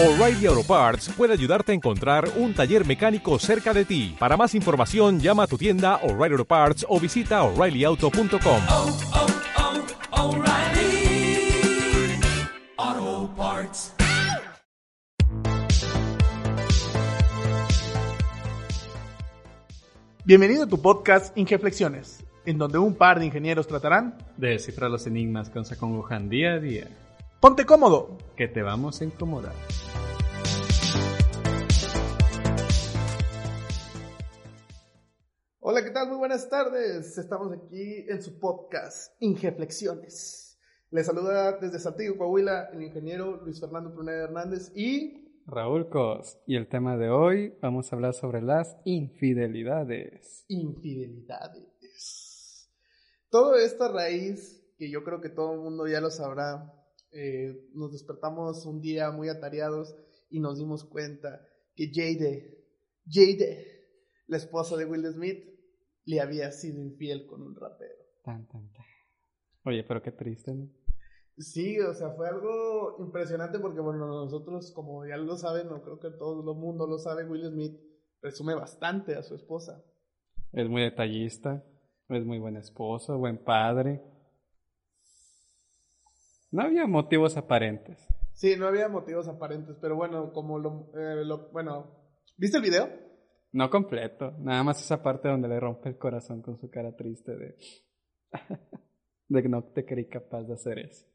O'Reilly Auto Parts puede ayudarte a encontrar un taller mecánico cerca de ti. Para más información, llama a tu tienda O'Reilly Auto Parts o visita oreillyauto.com. oh, oh, Parts. Bienvenido a tu podcast Ingeflexiones, en donde un par de ingenieros tratarán. de descifrar los enigmas que nos acongojan día a día, Ponte cómodo. que te vamos a incomodar. Hola, ¿qué tal? Muy buenas tardes. Estamos aquí en su podcast Ingeflexiones. Les saluda desde Saltillo, Coahuila, el ingeniero Luis Fernando Pruneda Hernández y Raúl Cos, y el tema de hoy vamos a hablar sobre las infidelidades. infidelidades. Todo esto a raíz, que yo creo que todo el mundo ya lo sabrá, eh, nos despertamos un día muy atareados y nos dimos cuenta que Jade, Jade, la esposa de Will Smith, le había sido infiel con un rapero. Tan, tan, tan. Oye, pero qué triste, ¿no? Sí, o sea, fue algo impresionante porque, bueno, nosotros, como ya lo saben, no creo que todo el mundo lo sabe, Will Smith presume bastante a su esposa. Es muy detallista, es muy buen esposo, buen padre. No había motivos aparentes. Sí, no había motivos aparentes, pero bueno, como lo, eh, lo- bueno, ¿viste el video? No completo, nada más esa parte donde le rompe el corazón con su cara triste de... de que no te creí capaz de hacer eso.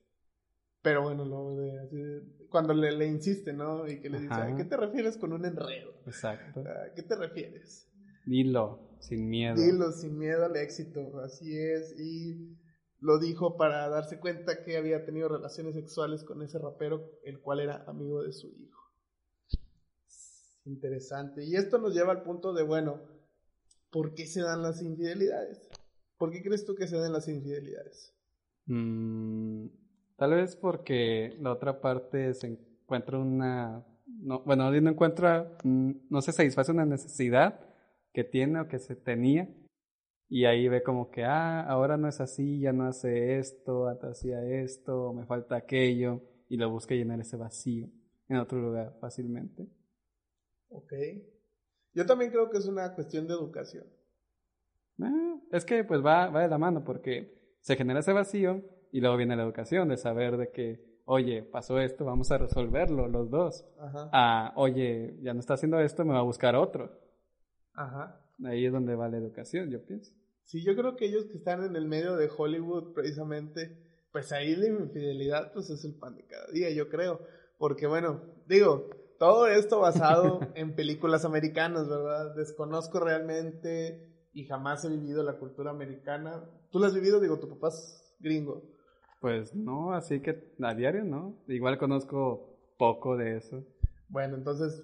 Pero bueno, lo de, así de- cuando le, le insiste, ¿no? Y que le dice. ¿a qué te refieres con un enredo? Exacto. ¿A qué te refieres? Dilo, sin miedo. Dilo sin miedo al éxito, así es. Y lo dijo para darse cuenta que había tenido relaciones sexuales con ese rapero, el cual era amigo de su hijo. Interesante. Y esto nos lleva al punto de, bueno, ¿por qué se dan las infidelidades? ¿Por qué crees tú que se dan las infidelidades? Mm, tal vez porque la otra parte se encuentra una... No, bueno, no encuentra, mm, no se satisface una necesidad que tiene o que se tenía y ahí ve como que, ah, ahora no es así, ya no hace esto, antes hacía esto, me falta aquello y lo busca llenar ese vacío en otro lugar fácilmente. Ok. Yo también creo que es una cuestión de educación. Ah, es que pues va, va de la mano porque se genera ese vacío y luego viene la educación de saber de que, oye, pasó esto, vamos a resolverlo los dos. Ajá. Ah, oye, ya no está haciendo esto, me va a buscar otro. Ajá. Ahí es donde va la educación, yo pienso. Sí, yo creo que ellos que están en el medio de Hollywood, precisamente, pues ahí la infidelidad, pues es el pan de cada día, yo creo. Porque bueno, digo, todo esto basado en películas americanas, ¿verdad? Desconozco realmente y jamás he vivido la cultura americana. ¿Tú la has vivido? Digo, tu papá es gringo. Pues no, así que a diario, ¿no? Igual conozco poco de eso. Bueno, entonces,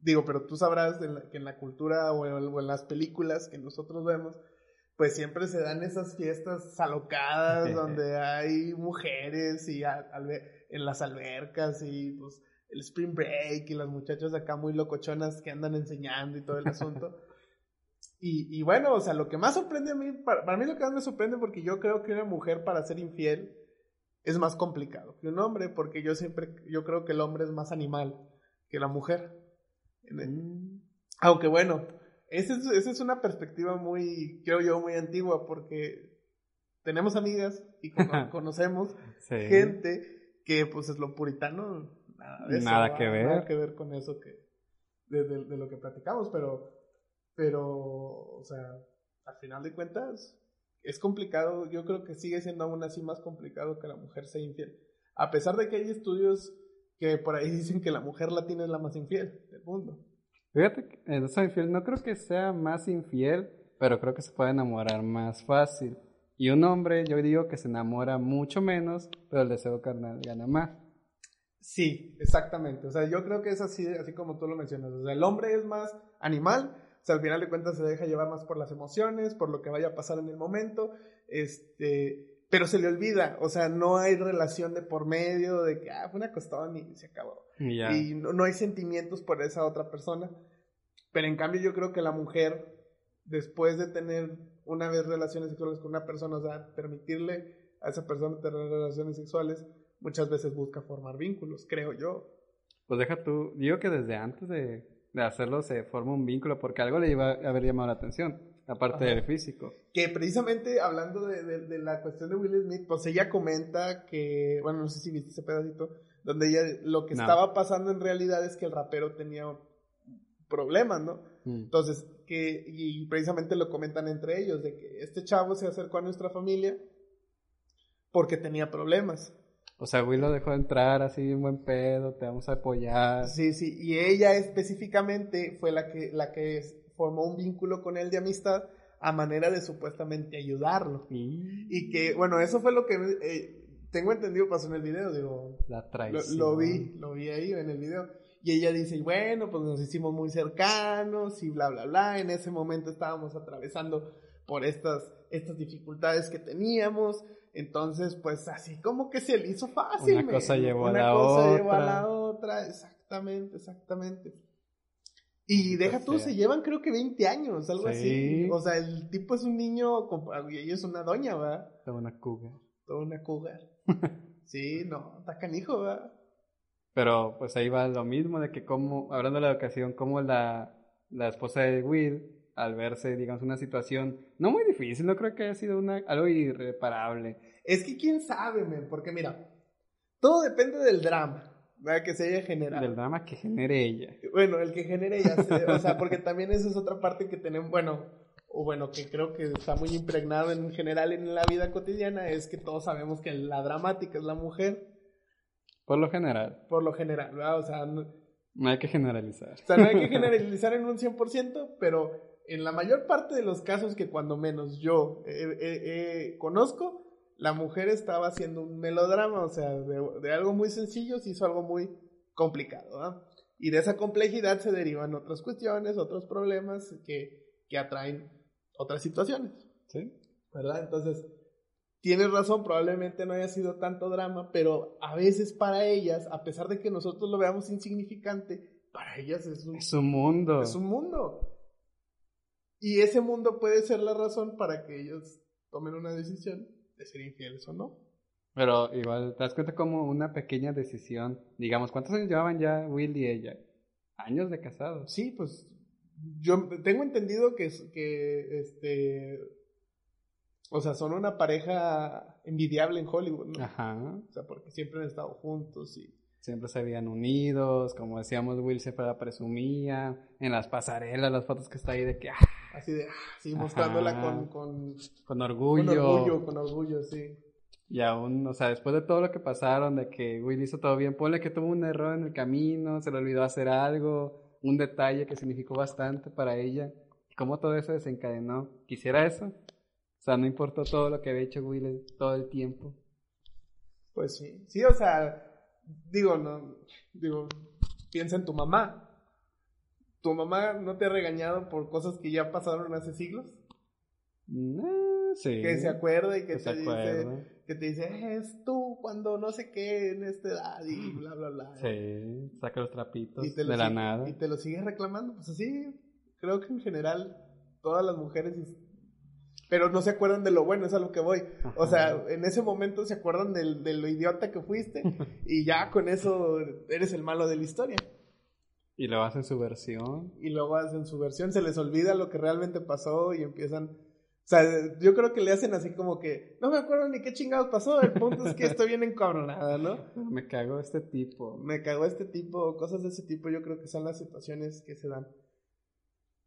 digo, pero tú sabrás en la- que en la cultura o en, o en las películas que nosotros vemos, pues siempre se dan esas fiestas alocadas donde hay mujeres y en las albercas y pues el spring break y las muchachas acá muy locochonas que andan enseñando y todo el asunto. Y, y bueno, o sea, lo que más sorprende a mí, para, para mí lo que más me sorprende porque yo creo que una mujer para ser infiel es más complicado que un hombre, porque yo siempre, yo creo que el hombre es más animal que la mujer. Mm, Aunque bueno, esa es, esa es una perspectiva muy, creo yo, muy antigua, porque tenemos amigas y cono- conocemos sí. gente que pues es lo puritano, nada, de eso, Nada ¿va? que ver. Nada que ver con eso que, de, de- de lo que platicamos, pero, pero, o sea, al final de cuentas, es complicado, yo creo que sigue siendo aún así más complicado que la mujer sea infiel. A pesar de que hay estudios que por ahí dicen que la mujer latina es la más infiel del mundo. Fíjate que en eso infiel no creo que sea más infiel, pero creo que se puede enamorar más fácil. Y un hombre, yo digo que se enamora mucho menos, pero el deseo carnal gana más. Sí, exactamente. O sea, yo creo que es así, así como tú lo mencionas. O sea, el hombre es más animal. O sea, al final de cuentas se deja llevar más por las emociones, por lo que vaya a pasar en el momento. Este, pero se le olvida. O sea, no hay relación de por medio de que, ah, fue una costón y se acabó. Y ya. Y no, no hay sentimientos por esa otra persona. Pero en cambio yo creo que la mujer, después de tener una vez relaciones sexuales con una persona, o sea, permitirle a esa persona tener relaciones sexuales, muchas veces busca formar vínculos, creo yo. Pues deja tú, digo que desde antes de, de hacerlo se forma un vínculo porque algo le iba a haber llamado la atención, aparte Ajá. del físico. Que precisamente hablando de, de- de la cuestión de Will Smith, pues ella comenta que, bueno, no sé si viste ese pedacito, donde ella lo que No. estaba pasando en realidad es que el rapero tenía problemas, ¿no? Mm. Entonces, que, y precisamente lo comentan entre ellos, de que este chavo se acercó a nuestra familia porque tenía problemas. O sea, Will lo dejó entrar así, un buen pedo, te vamos a apoyar. Sí, sí, y ella específicamente fue la que, la que formó un vínculo con él de amistad a manera de supuestamente ayudarlo. Y Y que, bueno, eso fue lo que eh, tengo entendido pasó en el video, digo, la traición. lo vi, lo vi ahí en el video. Y ella dice, bueno, pues nos hicimos muy cercanos y bla, bla, bla. En ese momento estábamos atravesando por estas, estas dificultades que teníamos. Entonces, pues así como que se le hizo fácil. Una cosa llevó a Una la cosa llevó a otra. la otra. Exactamente, exactamente. Y deja tú, se llevan creo que 20 años, algo así. Sí. O sea, el tipo es un niño y ella es una doña, ¿verdad? Una cougar. Toda una cougar. sí, no, está canijo, ¿verdad? Pero pues ahí va lo mismo de que como, hablando de la educación, como la, la esposa de Will, al verse, digamos, una situación no muy difícil, no creo que haya sido una, algo irreparable. Es que quién sabe, men, porque mira, todo depende del drama, ¿verdad? Que se haya generado. Del drama que genere ella. Bueno, el que genere se- o sea, porque también esa es otra parte que tenemos, bueno, o bueno, que creo que está muy impregnado en general en la vida cotidiana, es que todos sabemos que la dramática es la mujer, Por lo general, por lo general, ¿verdad? O sea, no, no hay que generalizar. o sea, no hay que generalizar en un 100%, pero en la mayor parte de los casos que cuando menos yo eh, eh, eh, conozco, la mujer estaba haciendo un melodrama, o sea, de, de algo muy sencillo se hizo algo muy complicado, ¿verdad? Y de esa complejidad se derivan otras cuestiones, otros problemas que, que atraen otras situaciones, ¿Sí? ¿verdad? Entonces, tienes razón, probablemente no haya sido tanto drama, pero a veces para ellas, a pesar de que nosotros lo veamos insignificante, para ellas es un Es un mundo. es un mundo. Y ese mundo puede ser la razón para que ellos tomen una decisión de ser infieles o no. Pero igual, te das cuenta como una pequeña decisión. Digamos, ¿cuántos años llevaban ya Will y ella? Años de casados. Sí, pues yo tengo entendido que, que este, o sea, son una pareja envidiable en Hollywood, ¿no? Ajá. O sea, porque siempre han estado juntos y Siempre se habían unidos, como decíamos, Will siempre la presumía, en las pasarelas, las fotos que está ahí de que, ah, así de, ah, sí, mostrándola con, con, con orgullo. con orgullo, con orgullo, sí. Y aún, o sea, después de todo lo que pasaron, de que Will hizo todo bien, ponle que tuvo un error en el camino, se le olvidó hacer algo, un detalle que significó bastante para ella. ¿Cómo todo eso desencadenó? ¿Quisiera eso? O sea, no importó todo lo que había hecho Will todo el tiempo. Pues sí, sí, o sea, digo, no, digo, piensa en tu mamá. ¿Tu mamá no te ha regañado por cosas que ya pasaron hace siglos? Mm, sí. Que se acuerda y que Que te dice, que te dice, "Eh, es tú cuando no sé qué en esta edad y bla, bla, bla. Sí, saca los trapitos Y te lo de la sigue- nada. Y te lo sigues reclamando. Pues así, creo que en general todas las mujeres... Pero no se acuerdan de lo bueno, es a lo que voy. O sea, en ese momento se acuerdan del- de lo idiota que fuiste y ya con eso eres el malo de la historia. Y lo hacen su versión. y luego hacen su versión, se les olvida lo que realmente pasó y empiezan... O sea, yo creo que le hacen así como que, no me acuerdo ni qué chingados pasó, el punto es que estoy bien encabronada, ¿no? Me cago este tipo. Me cagó este tipo, cosas de ese tipo, yo creo que son las situaciones que se dan.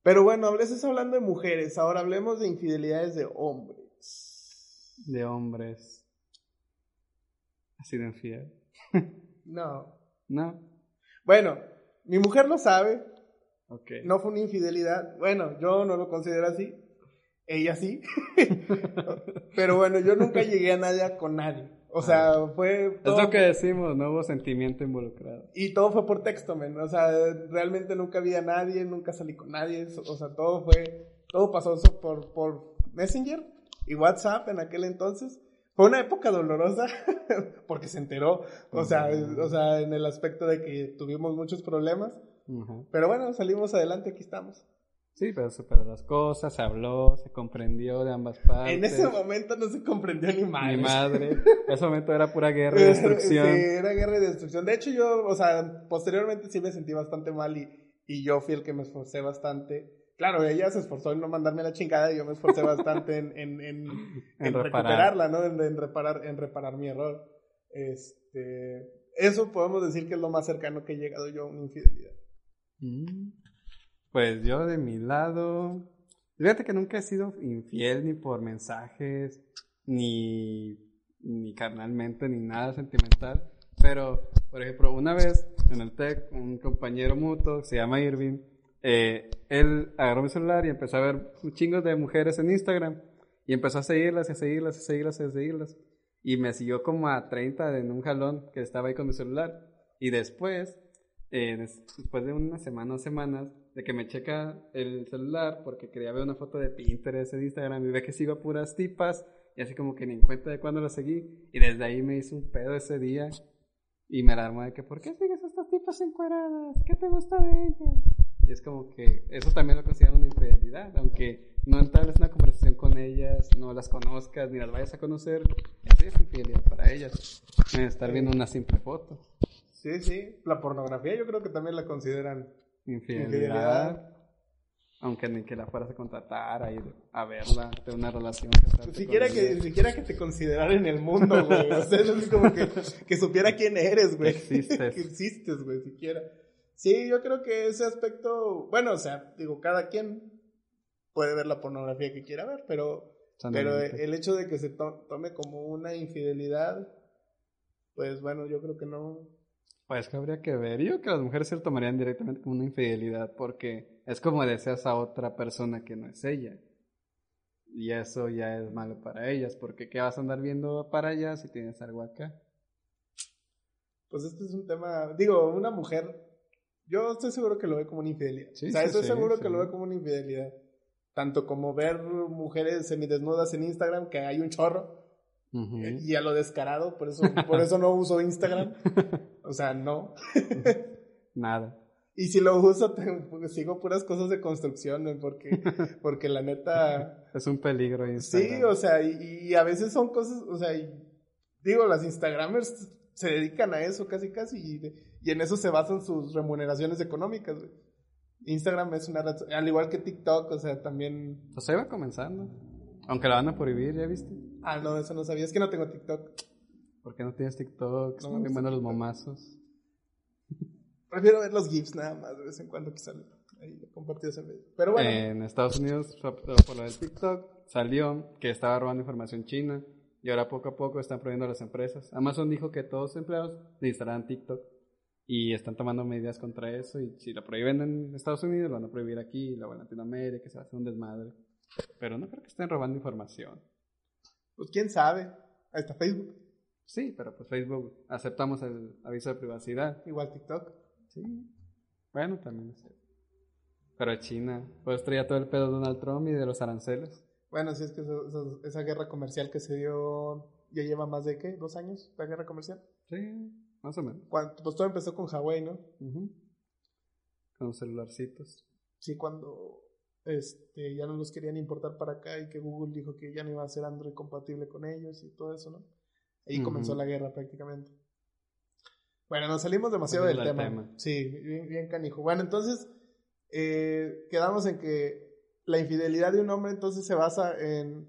Pero bueno, hables hablando de mujeres, ahora hablemos de infidelidades de hombres. De hombres. Así de infiel. No. No. Bueno, mi mujer lo sabe, Ok. no fue una infidelidad, bueno, yo no lo considero así, ella sí, pero bueno, yo nunca llegué a nadie con nadie, o sea, fue Es todo, lo que decimos, no hubo sentimiento involucrado. y todo fue por texto, men, o sea, realmente nunca vi a nadie, nunca salí con nadie, o sea, todo fue, todo pasó por, por Messenger y WhatsApp en aquel entonces. Fue una época dolorosa porque se enteró, o sea, o sea, en el aspecto de que tuvimos muchos problemas, pero bueno, salimos adelante, aquí estamos. Sí, pero superó las cosas, se habló, se comprendió de ambas partes. En ese momento no se comprendió ni madre. Mi madre. En ese momento era pura guerra y destrucción. Sí, era guerra y destrucción. De hecho, yo, o sea, posteriormente sí me sentí bastante mal y, y yo fui el que me esforcé bastante. Claro, ella se esforzó en no mandarme la chingada y yo me esforcé bastante en, en, en, recuperarla, ¿no? En, en reparar, en reparar mi error. Este, eso podemos decir que es lo más cercano que he llegado yo a una infidelidad. Mm. Pues yo de mi lado, fíjate que nunca he sido infiel ni por mensajes, ni, ni carnalmente, ni nada sentimental. Pero, por ejemplo, una vez en el TEC, un compañero mutuo, se llama Irving, eh, él agarró mi celular y empezó a ver un de mujeres en Instagram. Y empezó a seguirlas, a seguirlas, y a seguirlas, a seguirlas. Y me siguió como a 30 en un jalón que estaba ahí con mi celular. Y después, eh, des- después de una semana o semanas, de que me checa el celular porque quería ver una foto de Pinterest en Instagram y ve que sigo a puras tipas. Y así como que ni en cuenta de cuándo la seguí. Y desde ahí me hizo un pedo ese día. Y me alarmó de que, ¿por qué sigues a estas tipas encueradas? ¿Qué te gusta de ellas? Y es como que eso también lo considero una infidelidad, aunque no entables una conversación con ellas, no las conozcas, ni las vayas a conocer, eso es infidelidad para ellas. Eh, Estar viendo una simple foto. Sí, sí. La pornografía yo creo que también la consideran. Infidelidad. Infidelidad. Aunque ni que la fueras a contratar, a ir a verla, de una relación. casarte Siquiera con que, siquiera que te considerara en el mundo, güey. O sea, es así como que, que supiera quién eres, güey. Que existes. que existes, güey, siquiera. Sí, yo creo que ese aspecto, bueno, o sea, digo, cada quien puede ver la pornografía que quiera ver, pero, pero el hecho de que se to- tome como una infidelidad, pues bueno, yo creo que no. Pues que habría que ver. Yo creo que las mujeres se lo tomarían directamente como una infidelidad porque es como deseas a otra persona que no es ella. Y eso ya es malo para ellas porque ¿qué vas a andar viendo para allá si tienes algo acá? Pues este es un tema, digo, una mujer, yo estoy seguro que lo ve como una infidelidad. Sí, o sea, sí, estoy sí, seguro que lo ve como una infidelidad. Tanto como ver mujeres semidesnudas en Instagram, que hay un chorro, Ujú. y a lo descarado, por eso, por eso no uso Instagram. O sea, no. Nada. Y si lo uso, te- pues, sigo puras cosas de construcción, ¿no? porque, porque la neta, Es un peligro sí, Instagram. o sea, y, y a veces son cosas, o sea, y- digo, las Instagramers se dedican a eso casi casi, y, y en eso se basan sus remuneraciones económicas, güey. Instagram es una red, al igual que TikTok, o sea, también, O sea, iba comenzando. Aunque la van a prohibir, ¿ya viste? ah, no, eso no sabía, es que no tengo TikTok. ¿Por qué no tienes TikTok? No, Están buenos los momazos. Prefiero ver los GIFs nada más, de vez en cuando que salen ahí compartidos en medio. Pero bueno. En Estados Unidos, por lo del TikTok, salió que estaba robando información china. Y ahora poco a poco están prohibiendo a las empresas. Amazon dijo que todos los empleados instalaran TikTok. Y están tomando medidas contra eso. Y si lo prohíben en Estados Unidos, lo van a prohibir aquí, luego en Latinoamérica, que se hace un desmadre. Pero no creo que estén robando información. Pues quién sabe. Ahí está Facebook, Sí, pero pues Facebook aceptamos el aviso de privacidad. igual TikTok. Sí. Bueno, también es. Pero China, pues traía todo el pedo de Donald Trump y de los aranceles. Bueno, sí es que eso- eso- esa guerra comercial que se dio ya lleva más de qué, dos años, la guerra comercial. Sí, más o menos. Cuando, pues todo empezó con Huawei, ¿no? Ujú. Con celularcitos. Sí, cuando este, ya no los querían importar para acá y que Google dijo que ya no iba a ser Android compatible con ellos y todo eso, ¿no? Ahí comenzó la guerra prácticamente. Bueno, nos salimos demasiado del tema. Sí, bien, bien canijo. Bueno, entonces eh, quedamos en que la infidelidad de un hombre entonces se basa en,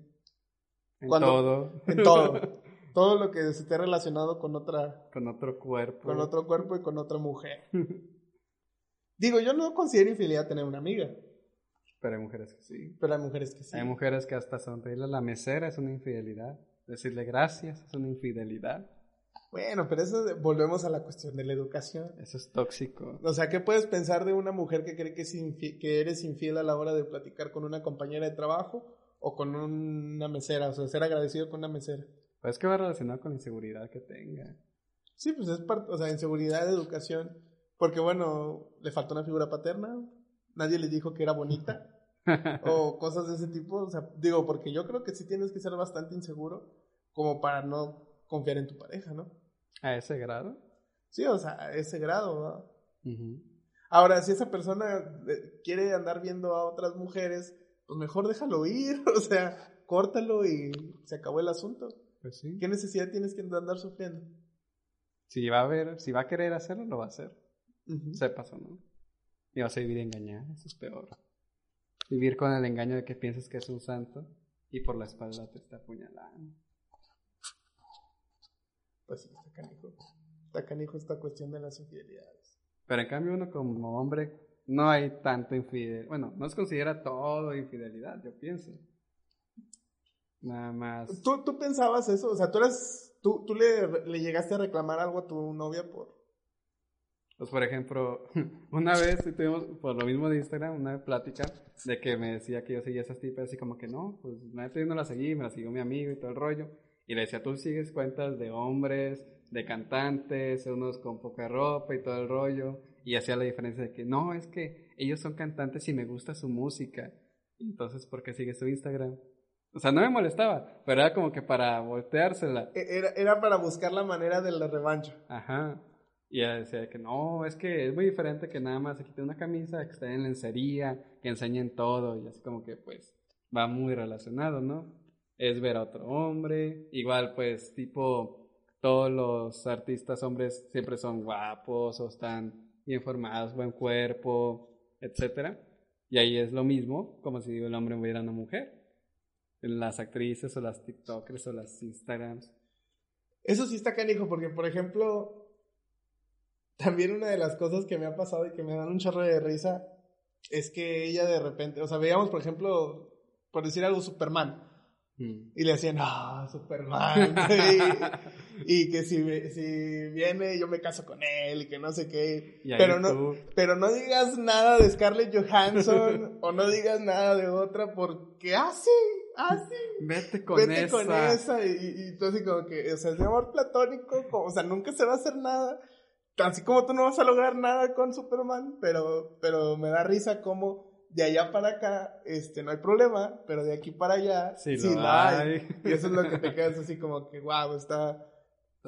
En Cuando- todo. en todo. todo lo que esté relacionado con otra Con otro cuerpo. con otro cuerpo y con otra mujer. Digo, yo no considero infidelidad tener una amiga, Pero hay mujeres que sí. pero hay mujeres que sí. Hay mujeres que hasta sonreírle a la mesera es una infidelidad. Decirle gracias es una infidelidad. Bueno, pero eso volvemos a la cuestión de la educación. Eso es tóxico. O sea, ¿qué puedes pensar de una mujer que cree que, es que eres infiel a la hora de platicar con una compañera de trabajo o con una mesera? O sea, ser agradecido con una mesera. Pues es que va relacionado con la inseguridad que tenga. Sí, pues es parte, o sea, inseguridad de educación. Porque bueno, le faltó una figura paterna, nadie le dijo que era bonita. O cosas de ese tipo. O sea, digo, porque yo creo que sí tienes que ser bastante inseguro como para no confiar en tu pareja, ¿no? A ese grado. Sí, o sea, a ese grado. Ujú. Ahora, si esa persona eh, quiere andar viendo a otras mujeres, pues mejor déjalo ir, o sea, córtalo y se acabó el asunto. Pues sí. ¿Qué necesidad tienes que andar sufriendo? Si va a ver, si va a querer hacerlo, lo va a hacer. Ujú. Sepas o no. Y vas a vivir engañada, eso es peor. Vivir con el engaño de que piensas que es un santo y por la espalda te está apuñalando. Pues sí, está canijo. Está canijo esta cuestión de las infidelidades. Pero en cambio uno como hombre no hay tanto infidelidad. Bueno, no se considera todo infidelidad, yo pienso. Nada más. ¿Tú, tú pensabas eso? O sea, tú eras... ¿Tú, tú le, le llegaste a reclamar algo a tu novia por... Pues por ejemplo, una vez tuvimos, por lo mismo de Instagram, una plática de que me decía que yo seguía esas tipas así como que no, pues nada, yo no la seguí, me la siguió mi amigo y todo el rollo. Y le decía, tú sigues cuentas de hombres, de cantantes, unos con poca ropa y todo el rollo. Y hacía la diferencia de que no, es que ellos son cantantes y me gusta su música. Entonces, ¿por qué sigues su Instagram? O sea, no me molestaba, pero era como que para volteársela. E- Era, era para buscar la manera de la revancha. Ajá. Y ella decía que no, es que es muy diferente que nada más se quite una camisa, que esté en lencería, que enseñen todo, y así como que pues va muy relacionado, ¿no? Es ver a otro hombre, igual pues tipo todos los artistas hombres siempre son guapos o están bien formados, buen cuerpo, etcétera. Y ahí es lo mismo, como si el hombre hubiera una mujer. Las actrices o las TikTokers o las Instagrams. Eso sí está canijo, porque por ejemplo, también una de las cosas que me ha pasado y que me dan un chorro de risa es que ella de repente, o sea, veíamos por ejemplo, por decir algo, Superman. Mm. Y le decían, ah, Superman. y, y que si, si viene, yo me caso con él y que no sé qué. Pero no, tú- pero no digas nada de Scarlett Johansson o no digas nada de otra porque así, así. Vete con Vete esa. con esa. Y, y, y tú así como que, o sea, es de amor platónico, como- o sea, nunca se va a hacer nada. Así como tú no vas a lograr nada con Superman, pero, pero me da risa como de allá para acá, este, no hay problema, pero de aquí para allá, Sí, sí, lo hay. Y eso es lo que te quedas así como que, wow, está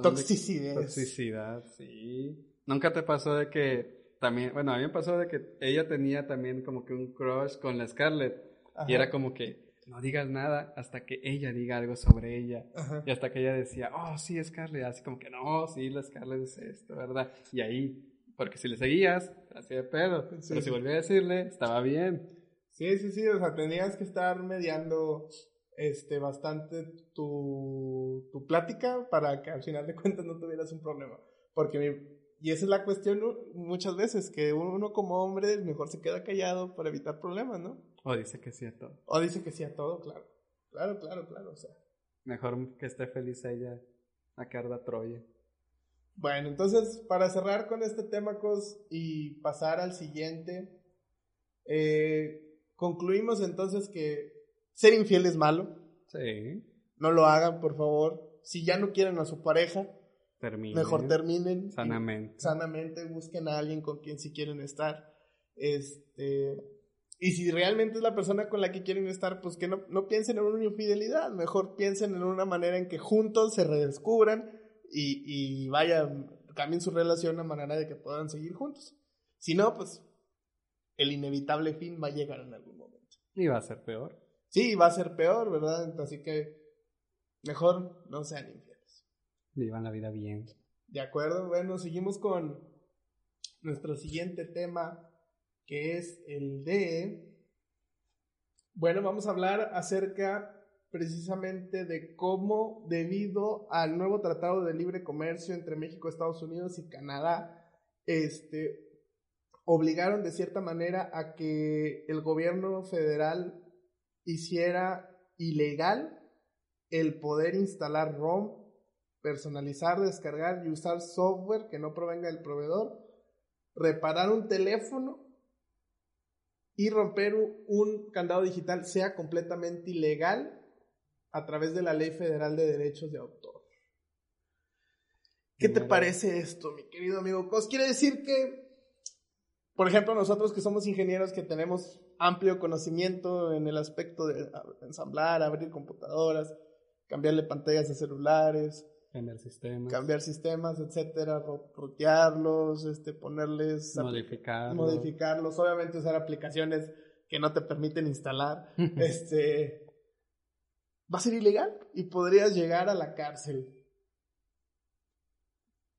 toxicidad. Toxicidad, sí. ¿Nunca te pasó de que también, bueno, a mí me pasó de que ella tenía también como que un crush con la Scarlett y era como que no digas nada hasta que ella diga algo sobre ella. Ajá. Y hasta que ella decía, oh, sí, Scarlett, así como que no, sí, la Scarlett es esto, ¿verdad? Y ahí, porque si le seguías, hacía de pedo. Sí. Pero si volvía a decirle, estaba bien. Sí, sí, sí, o sea, tenías que estar mediando este bastante tu, tu plática para que al final de cuentas no tuvieras un problema. Porque mi- y esa es la cuestión muchas veces, que uno como hombre mejor se queda callado para evitar problemas, ¿no? O dice que sí a todo. O dice que sí a todo, claro. Claro, claro, claro, o sea. Mejor que esté feliz ella a que arda Troya. Bueno, entonces, para cerrar con este tema, Cos, y pasar al siguiente, eh, concluimos entonces que ser infiel es malo. Sí. No lo hagan, por favor. Si ya no quieren a su pareja, Termine. mejor terminen. Sanamente. Sanamente, busquen a alguien con quien sí quieren estar. Este. Y si realmente es la persona con la que quieren estar, pues que no, no piensen en una infidelidad. Mejor piensen en una manera en que juntos se redescubran y, y vayan, cambien su relación a manera de que puedan seguir juntos. Si no, pues el inevitable fin va a llegar en algún momento. Y va a ser peor. Sí, va a ser peor, ¿verdad? Así que mejor no sean infieles. Vivan la vida bien. De acuerdo, bueno, seguimos con nuestro siguiente tema, que es el de... Bueno, vamos a hablar acerca precisamente de cómo, debido al nuevo Tratado de Libre Comercio entre México, Estados Unidos y Canadá, este, obligaron de cierta manera a que el gobierno federal hiciera ilegal el poder instalar ROM personalizar, descargar y usar software que no provenga del proveedor, reparar un teléfono y romper un, candado digital sea completamente ilegal a través de la Ley Federal de Derechos de Autor. ¿Qué te parece esto, mi querido amigo Cos? Quiere decir que, por ejemplo, nosotros que somos ingenieros que tenemos amplio conocimiento en el aspecto de ensamblar, abrir computadoras, cambiarle pantallas a celulares, Cambiar sistemas. cambiar sistemas, etcétera, rotearlos, este, ponerles, Modificar. modificarlos, obviamente usar aplicaciones que no te permiten instalar, este, va a ser ilegal y podrías llegar a la cárcel.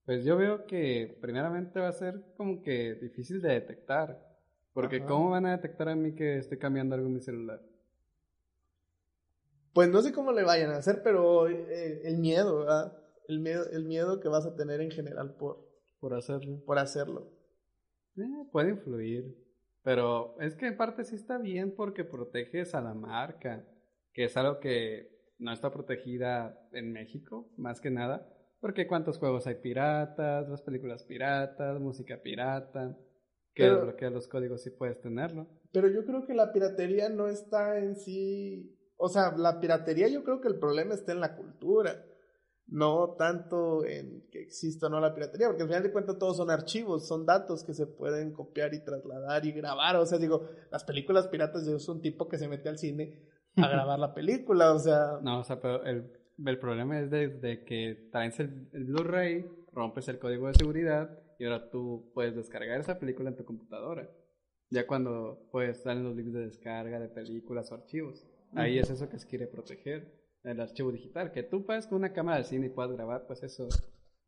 Pues yo veo que primeramente va a ser como que difícil de detectar. Porque Ajá. ¿cómo van a detectar a mí que estoy cambiando algo en mi celular? Pues no sé cómo le vayan a hacer, pero eh, el miedo, ¿verdad? El miedo, el miedo que vas a tener en general por, Por hacerlo. por hacerlo. Eh, puede influir. Pero es que en parte sí está bien porque proteges a la marca. Que es algo que no está protegida en México, más que nada. Porque cuántos juegos hay piratas, las películas piratas, música pirata. Que Pero- desbloquea los códigos si puedes tenerlo. Pero yo creo que la piratería no está en sí. O sea, la piratería yo creo que el problema está en la cultura. No tanto en que exista o no la piratería, porque al final de cuentas todos son archivos, son datos que se pueden copiar y trasladar y grabar. O sea, digo, las películas piratas yo soy un tipo que se mete al cine a grabar la película, o sea. No, o sea, pero el, el problema es de, de que traes el, el Blu-ray, rompes el código de seguridad y ahora tú puedes descargar esa película en tu computadora. Ya cuando pues salen los links de descarga de películas o archivos. Ahí es eso que se quiere proteger, el archivo digital. Que tú puedes con una cámara de cine y puedas grabar, pues eso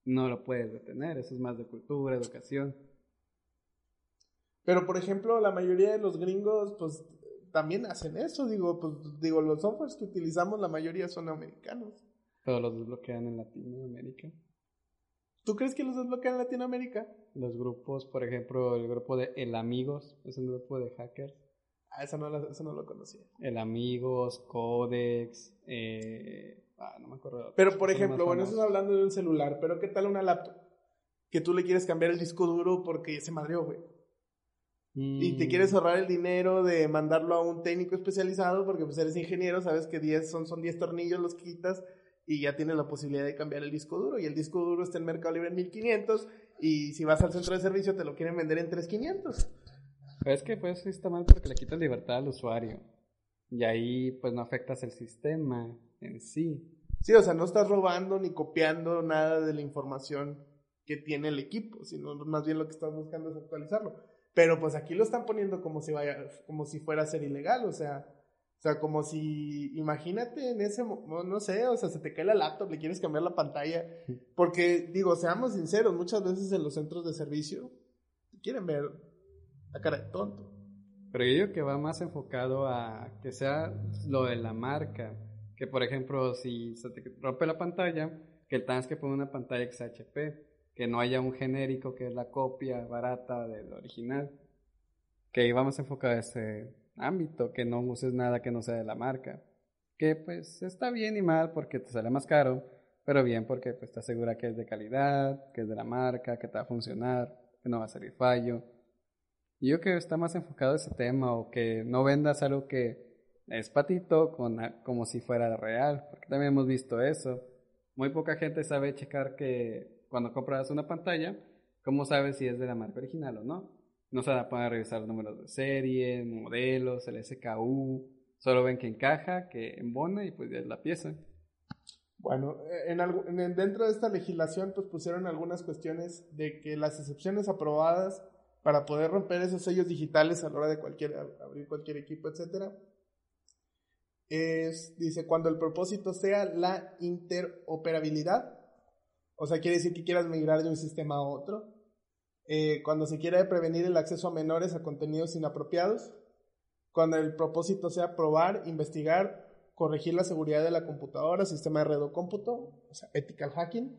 no lo puedes detener. Eso es más de cultura, educación. Pero por ejemplo, la mayoría de los gringos, pues también hacen eso. Digo, pues digo, los softwares que utilizamos, la mayoría son americanos. Pero los desbloquean en Latinoamérica. ¿Tú crees que los desbloquean en Latinoamérica? Los grupos, por ejemplo, el grupo de El Amigos, es un grupo de hackers. Ah, eso no, eso no lo conocía. El Amigos, Codex, eh, ah, no me acuerdo. Pero por ejemplo, bueno, eso es hablando de un celular, pero ¿qué tal una laptop? Que tú le quieres cambiar el disco duro porque se madrió, güey. Y te Mm, quieres ahorrar el dinero de mandarlo a un técnico especializado porque pues eres ingeniero, sabes que 10 son, son 10 tornillos, los quitas y ya tienes la posibilidad de cambiar el disco duro. Y el disco duro está en Mercado Libre en 1500 y si vas al centro de servicio te lo quieren vender en 3500. Pero es que pues sí está mal porque le quitas libertad al usuario. Y ahí pues no afectas el sistema en sí. Sí, o sea, no estás robando ni copiando nada de la información que tiene el equipo, sino más bien lo que estás buscando es actualizarlo. Pero pues aquí lo están poniendo como si vaya, como si fuera a ser ilegal, o sea, o sea, como si, imagínate en ese, no, sé, o sea, se te cae la laptop, le quieres cambiar la pantalla, porque digo, seamos sinceros, muchas veces en los centros de servicio quieren ver la cara de tonto. Pero yo digo que va más enfocado a que sea lo de la marca. Que por ejemplo, si se te rompe la pantalla, que tengas que poner una pantalla XHP. Que no haya un genérico que es la copia barata del original. Que va más enfocado a ese ámbito, que no uses nada que no sea de la marca. Que pues está bien y mal porque te sale más caro, pero bien porque pues te asegura que es de calidad, que es de la marca, que te va a funcionar, que no va a salir fallo. Yo que está más enfocado a ese tema o que no vendas algo que es patito con, como si fuera real, porque también hemos visto eso. Muy poca gente sabe checar que cuando compras una pantalla, ¿cómo sabes si es de la marca original o no? No se a revisar los números de serie, modelos, el SKU, solo ven que encaja, que embona y pues ya es la pieza. Bueno, en algu- en dentro de esta legislación pues pusieron algunas cuestiones de que las excepciones aprobadas para poder romper esos sellos digitales a la hora de cualquier ab- abrir cualquier equipo, es dice cuando el propósito sea la interoperabilidad, o sea, quiere decir que quieras migrar de un sistema a otro. Eh, cuando se quiere prevenir el acceso a menores a contenidos inapropiados, cuando el propósito sea probar, investigar, corregir la seguridad de la computadora, sistema de red o cómputo, o sea, ethical hacking,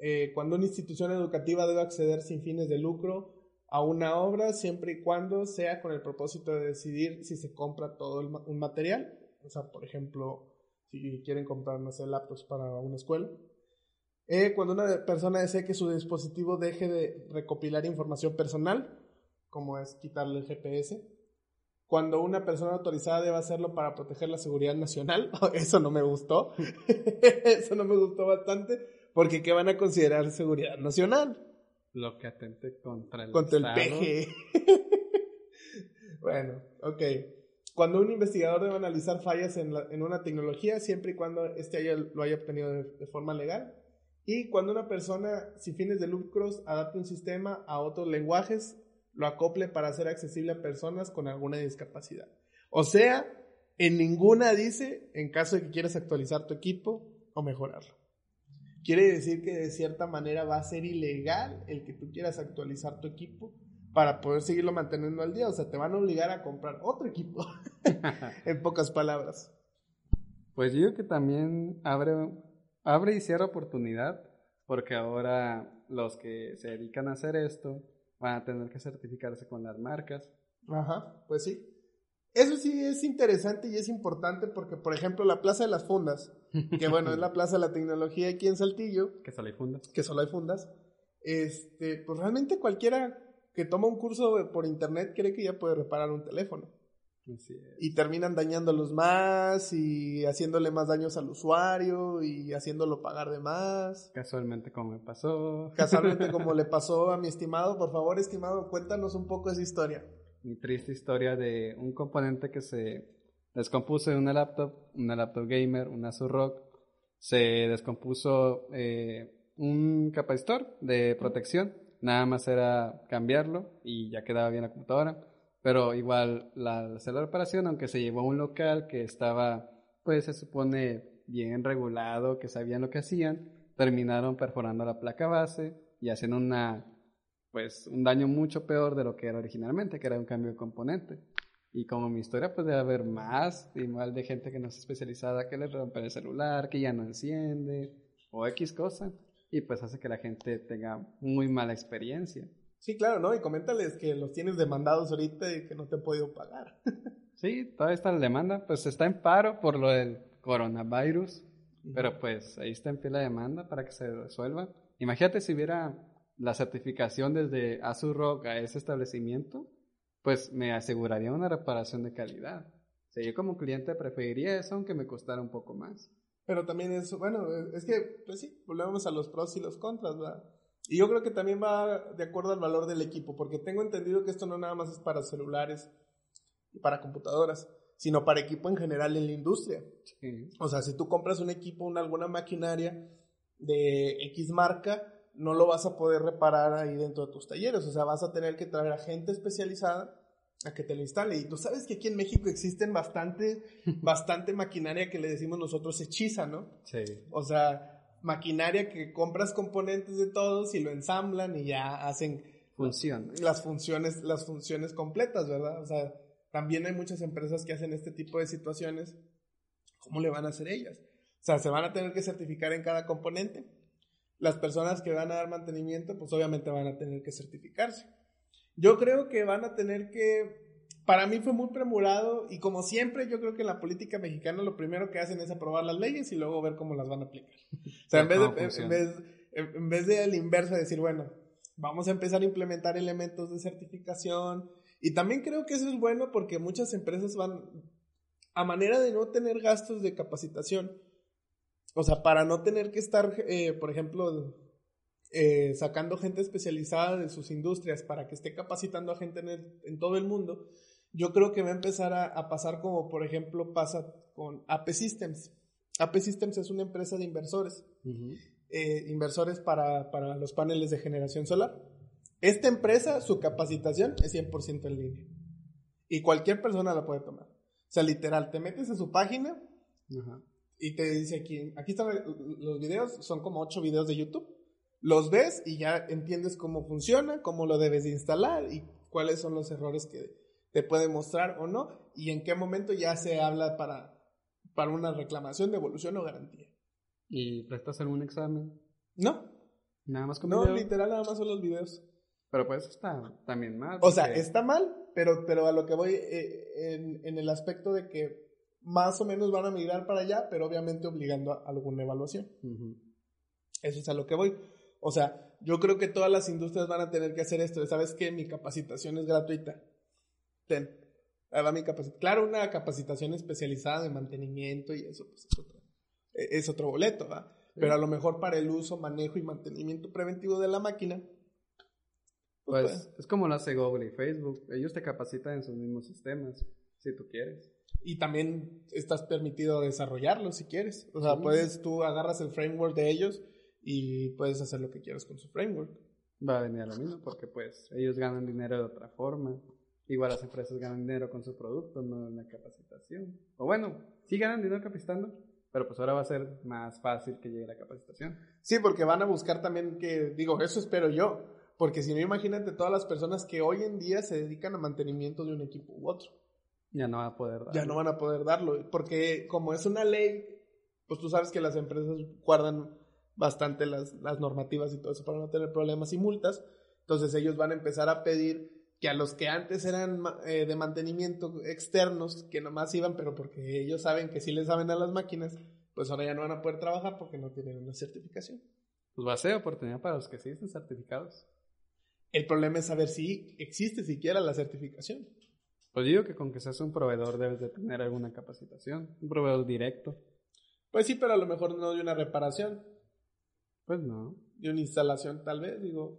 eh, cuando una institución educativa debe acceder sin fines de lucro a una obra, siempre y cuando sea con el propósito de decidir si se compra todo un material, o sea, por ejemplo, si quieren comprar, no sé, laptops para una escuela. Eh, cuando una persona desee que su dispositivo deje de recopilar información personal, como es quitarle el GPS. Cuando una persona autorizada debe hacerlo para proteger la seguridad nacional, eso no me gustó. eso no me gustó bastante, porque ¿qué van a considerar seguridad nacional? Lo que atente contra el Contra el Estado. PG. bueno, ok. Cuando un investigador debe analizar fallas en, la- en una tecnología, siempre y cuando éste haya, lo haya obtenido de, de forma legal. Y cuando una persona, sin fines de lucros, adapte un sistema a otros lenguajes, lo acople para ser accesible a personas con alguna discapacidad. O sea, en ninguna dice en caso de que quieras actualizar tu equipo o mejorarlo. Quiere decir que de cierta manera va a ser ilegal el que tú quieras actualizar tu equipo para poder seguirlo manteniendo al día. O sea, te van a obligar a comprar otro equipo. en pocas palabras. Pues yo digo que también abre, abre y cierra oportunidad, porque ahora los que se dedican a hacer esto van a tener que certificarse con las marcas. Ajá, pues sí. Eso sí es interesante y es importante porque, por ejemplo, la Plaza de las Fundas, que bueno, es la Plaza de la Tecnología aquí en Saltillo, Que solo hay fundas. que solo hay fundas, este, pues realmente cualquiera que toma un curso por internet cree que ya puede reparar un teléfono. Y terminan dañándolos más y haciéndole más daños al usuario y haciéndolo pagar de más. Casualmente como me pasó. Casualmente como le pasó a mi estimado, por favor, estimado, cuéntanos un poco esa historia. Mi triste historia de un componente que se descompuso en una laptop, una laptop gamer, una ROG. Se descompuso eh, un capacitor de protección. Nada más era cambiarlo y ya quedaba bien la computadora. Pero igual la, la reparación, aunque se llevó a un local que estaba, pues se supone bien regulado, que sabían lo que hacían, terminaron perforando la placa base y haciendo una, pues un daño mucho peor de lo que era originalmente, que era un cambio de componente. Y como mi historia, pues debe haber más, igual de gente que no es especializada, que le rompe el celular, que ya no enciende, o X cosa, y pues hace que la gente tenga muy mala experiencia. Sí, claro, ¿no? Y coméntales que los tienes demandados ahorita y que no te han podido pagar. Sí, toda esta demanda, pues está en paro por lo del coronavirus, pero pues ahí está en pie la demanda para que se resuelva. Imagínate si hubiera la certificación desde ROG a ese establecimiento, pues me aseguraría una reparación de calidad. O sea, yo como cliente preferiría eso aunque me costara un poco más. Pero también es, bueno, es que, pues sí, volvemos a los pros y los contras, ¿verdad? Y yo creo que también va de acuerdo al valor del equipo, porque tengo entendido que esto no nada más es para celulares y para computadoras, sino para equipo en general en la industria. Sí. O sea, si tú compras un equipo, una, alguna maquinaria de X marca, no lo vas a poder reparar ahí dentro de tus talleres. O sea, vas a tener que traer a gente especializada a que te lo instale. Y tú sabes que aquí en México existen bastante, bastante maquinaria que le decimos nosotros hechiza, ¿no? Sí. O sea, maquinaria que compras componentes de todos y lo ensamblan y ya hacen Funciona. las funciones, las funciones completas, ¿verdad? O sea, también hay muchas empresas que hacen este tipo de situaciones. ¿Cómo le van a hacer ellas? O sea, se van a tener que certificar en cada componente. Las personas que van a dar mantenimiento, pues obviamente van a tener que certificarse. Yo creo que van a tener que, para mí fue muy premurado y como siempre yo creo que en la política mexicana lo primero que hacen es aprobar las leyes y luego ver cómo las van a aplicar. O sea, en vez, ¿Cómo de, en, vez, en vez de al inverso decir, bueno, vamos a empezar a implementar elementos de certificación y también creo que eso es bueno porque muchas empresas van, a manera de no tener gastos de capacitación, o sea, para no tener que estar, eh, por ejemplo, eh, sacando gente especializada de sus industrias para que esté capacitando a gente en, el- en todo el mundo, yo creo que va a empezar a, a pasar como, por ejemplo, pasa con AP Systems. AP Systems es una empresa de inversores, eh, inversores para, para los paneles de generación solar. Esta empresa, su capacitación es 100% en línea. Y cualquier persona la puede tomar. O sea, literal, te metes a su página, Ajá. Y te dice aquí, aquí están los videos, son como ocho videos de YouTube. Los ves y ya entiendes cómo funciona, cómo lo debes de instalar y cuáles son los errores que te puede mostrar o no y en qué momento ya se habla para, para una reclamación, devolución o garantía. ¿Y prestas algún examen? No, Nada más con no, video. literal nada más son los videos. Pero pues está también mal. O sea, está mal, pero, pero a lo que voy eh, en, en el aspecto de que más o menos van a migrar para allá, pero obviamente obligando a alguna evaluación. Eso es a lo que voy. O sea, yo creo que todas las industrias van a tener que hacer esto. ¿Sabes qué? Mi capacitación es gratuita. Ten. Mi capacitación. Claro, una capacitación especializada de mantenimiento y eso, pues es otro, eh, es otro boleto, ¿va? Pero a lo mejor para el uso, manejo y mantenimiento preventivo de la máquina. Pues pues, es como lo hace Google y Facebook. Ellos te capacitan en sus mismos sistemas, si tú quieres. Y también estás permitido desarrollarlo si quieres. O sea, puedes, tú agarras el framework de ellos y puedes hacer lo que quieras con su framework. Va a venir a lo mismo porque pues ellos ganan dinero de otra forma. Igual las empresas ganan dinero con su producto, no en la capacitación. O bueno, sí ganan dinero capacitando, pero pues ahora va a ser más fácil que llegue la capacitación. Sí, porque van a buscar también que, digo, eso espero yo, porque si no, imagínate todas las personas que hoy en día se dedican a mantenimiento de un equipo u otro. Ya no va a poder dar. Ya no van a poder darlo, porque como es una ley, pues tú sabes que las empresas guardan bastante las, las normativas y todo eso para no tener problemas y multas, entonces ellos van a empezar a pedir que a los que antes eran eh, de mantenimiento externos, que nomás iban, pero porque ellos saben que sí les saben a las máquinas, pues ahora ya no van a poder trabajar porque no tienen una certificación. Pues va a ser oportunidad para los que sí estén certificados. El problema es saber si existe siquiera la certificación. Pues digo que con que seas un proveedor debes de tener alguna capacitación. Un proveedor directo. Pues sí, pero a lo mejor no de una reparación, Pues no. de una instalación tal vez, digo.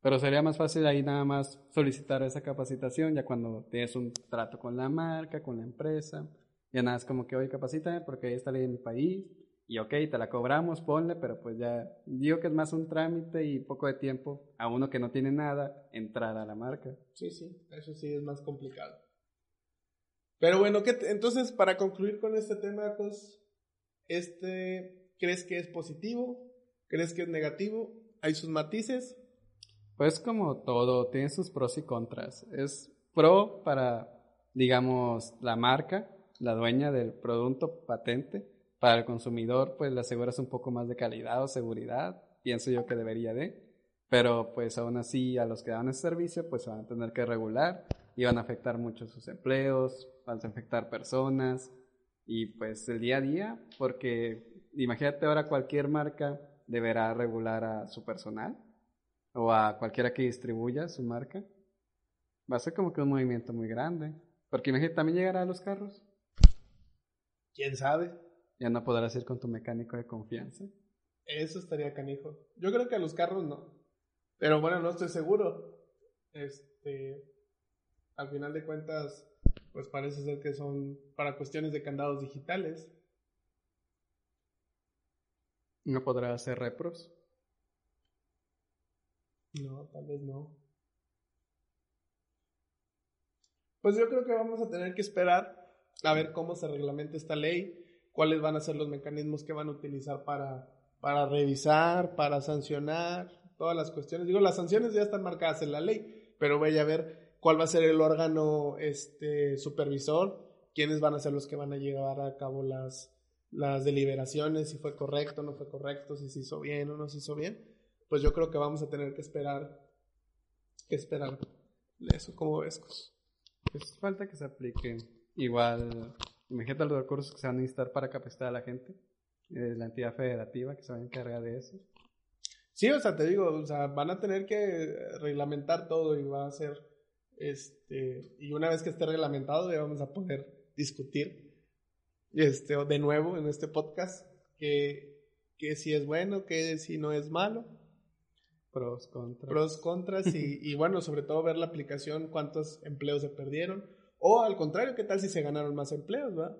Pero sería más fácil ahí nada más solicitar esa capacitación ya cuando tienes un trato con la marca, con la empresa. Ya nada es como que, oye, capacítame porque ahí está ley en mi país. Y ok, te la cobramos, ponle, pero pues ya digo que es más un trámite y poco de tiempo a uno que no tiene nada entrar a la marca. Sí, sí, eso sí es más complicado. Pero bueno, ¿qué te- entonces para concluir con este tema, este, ¿crees que es positivo? ¿Crees que es negativo? ¿Hay sus matices? Pues como todo, tiene sus pros y contras. Es pro para, digamos, la marca, la dueña del producto patente. Para el consumidor, pues le aseguras un poco más de calidad o seguridad. Pienso yo que debería de. Pero pues aún así a los que dan ese servicio, pues van a tener que regular y van a afectar mucho sus empleos, van a afectar personas y pues el día a día, porque imagínate ahora cualquier marca deberá regular a su personal o a cualquiera que distribuya su marca, va a ser como que un movimiento muy grande. Porque imagínate, también llegará a los carros. ¿Quién sabe? Ya no podrás ir con tu mecánico de confianza. Eso estaría canijo. Yo creo que a los carros no. Pero bueno, no estoy seguro. Este, al final de cuentas, pues parece ser que son para cuestiones de candados digitales. No podrá hacer repros. No, tal vez no. Pues yo creo que vamos a tener que esperar a ver cómo se reglamenta esta ley, cuáles van a ser los mecanismos que van a utilizar para, para revisar, para sancionar, todas las cuestiones. Digo, las sanciones ya están marcadas en la ley, pero vaya a ver cuál va a ser el órgano este, supervisor, quiénes van a ser los que van a llevar a cabo las, las deliberaciones, si fue correcto no fue correcto, si se hizo bien o no se hizo bien. Pues yo creo que vamos a tener que esperar, que esperar eso, ¿cómo ves? Pues falta que se aplique. Igual, imagínate los recursos que se van a necesitar para capacitar a la gente. Es la entidad federativa que se va a encargar de eso. Sí, o sea, te digo, o sea, van a tener que reglamentar todo y va a ser, este, y una vez que esté reglamentado ya vamos a poder discutir, este, de nuevo en este podcast, que, que si es bueno, que si no es malo, Pros, contras. pros, contras y, y bueno, sobre todo ver la aplicación, cuántos empleos se perdieron, o al contrario, qué tal si se ganaron más empleos, ¿verdad?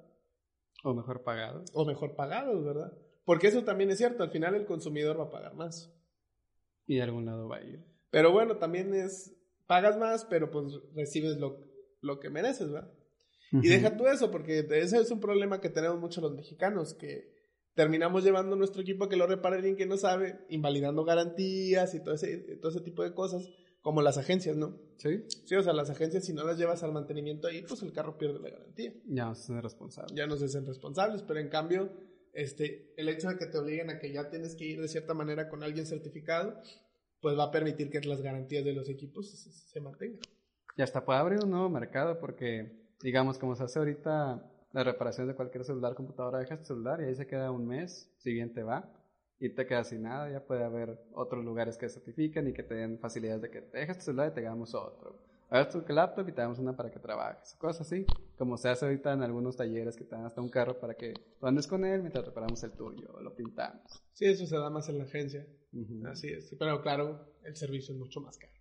O mejor pagado. O mejor pagados, ¿verdad? Porque eso también es cierto, al final el consumidor va a pagar más. Y de algún lado va a ir. Pero bueno, también es, pagas más, pero pues recibes lo, lo que mereces, ¿verdad? Y deja tú eso, porque ese es un problema que tenemos muchos los mexicanos, que terminamos llevando nuestro equipo a que lo repare alguien que no sabe, invalidando garantías y todo ese, todo ese tipo de cosas, como las agencias, ¿no? Sí. Sí, o sea, las agencias si no las llevas al mantenimiento ahí, pues el carro pierde la garantía. Ya no se responsable. Ya no se hacen responsables, pero en cambio, este, el hecho de que te obliguen a que ya tienes que ir de cierta manera con alguien certificado, pues va a permitir que las garantías de los equipos se, mantengan. Y hasta puede abrir un nuevo mercado porque, digamos, como se hace ahorita la reparación de cualquier celular, computadora, dejas tu celular y ahí se queda un mes, si bien te va, y te quedas sin nada, ya puede haber otros lugares que certifiquen y que te den facilidades de que dejas tu celular y te damos otro. Hagas tu laptop y te damos una para que trabajes, cosas así, como se hace ahorita en algunos talleres que te dan hasta un carro para que tú andes con él mientras reparamos el tuyo, o lo pintamos. Sí, eso se da más en la agencia. Ujú. Así es. Pero claro, el servicio es mucho más caro.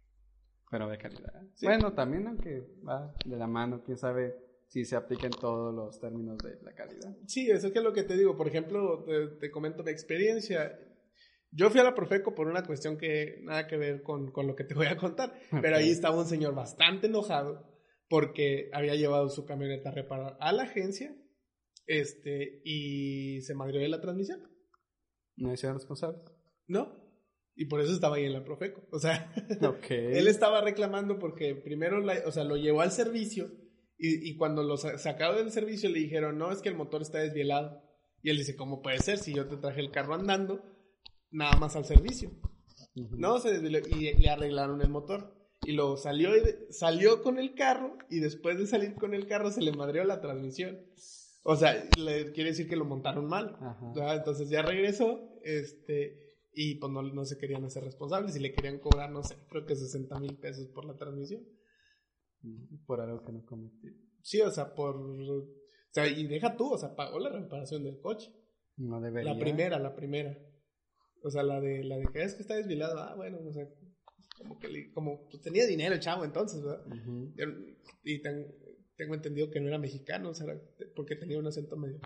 Pero de calidad. Sí. Bueno, también aunque va de la mano, quién sabe si se apliquen todos los términos de la calidad. Sí, eso es que es lo que te digo. Por ejemplo, te, te comento mi experiencia. Yo fui a la Profeco por una cuestión que nada que ver con, con lo que te voy a contar, pero ahí estaba un señor bastante enojado porque había llevado su camioneta a reparar a la agencia este, y se madrió de la transmisión. ¿No hicieron responsable? ¿No? Y por eso estaba ahí en la Profeco. O sea, Ok. él estaba reclamando porque primero, la- o sea, lo llevó al servicio y, y cuando lo sa- sacaba del servicio le dijeron, no, es que el motor está desvielado. Y él dice, ¿cómo puede ser si yo te traje el carro andando nada más al servicio? Ujú. No, se desvieló y le arreglaron el motor. Y luego salió, y de- salió con el carro y después de salir con el carro se le madreó la transmisión. O sea, le quiere decir que lo montaron mal. Ajá. Entonces ya regresó, este, y pues no, no se querían hacer responsables y le querían cobrar, no sé, creo que 60 mil pesos por la transmisión. Por algo que no cometí. Sí, o sea, por... O sea, y deja tú, o sea, pagó la reparación del coche. No debería. La primera, la primera. O sea, la de, la de que es que está desvilado. Ah, bueno, o sea, como que le- como pues, tenía dinero el chavo entonces, ¿verdad? Ujú. Y ten- tengo entendido que no era mexicano, o sea, porque tenía un acento medio,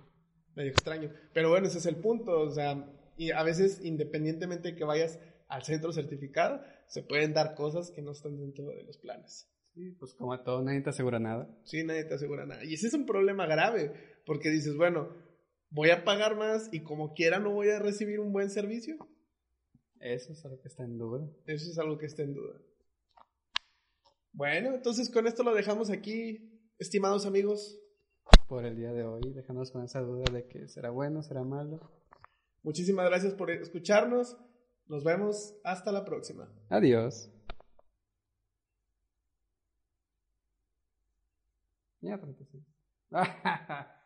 medio extraño. Pero bueno, ese es el punto, o sea, y a veces independientemente de que vayas al centro certificado, se pueden dar cosas que no están dentro de los planes. Sí, pues como a todo nadie te asegura nada. Sí, nadie te asegura nada. Y ese es un problema grave, porque dices, bueno, voy a pagar más y como quiera no voy a recibir un buen servicio. Eso es algo que está en duda. Eso es algo que está en duda. Bueno, entonces con esto lo dejamos aquí, estimados amigos. Por el día de hoy, dejándonos con esa duda de que será bueno, será malo. Muchísimas gracias por escucharnos. Nos vemos hasta la próxima. Adiós. Ya, 36.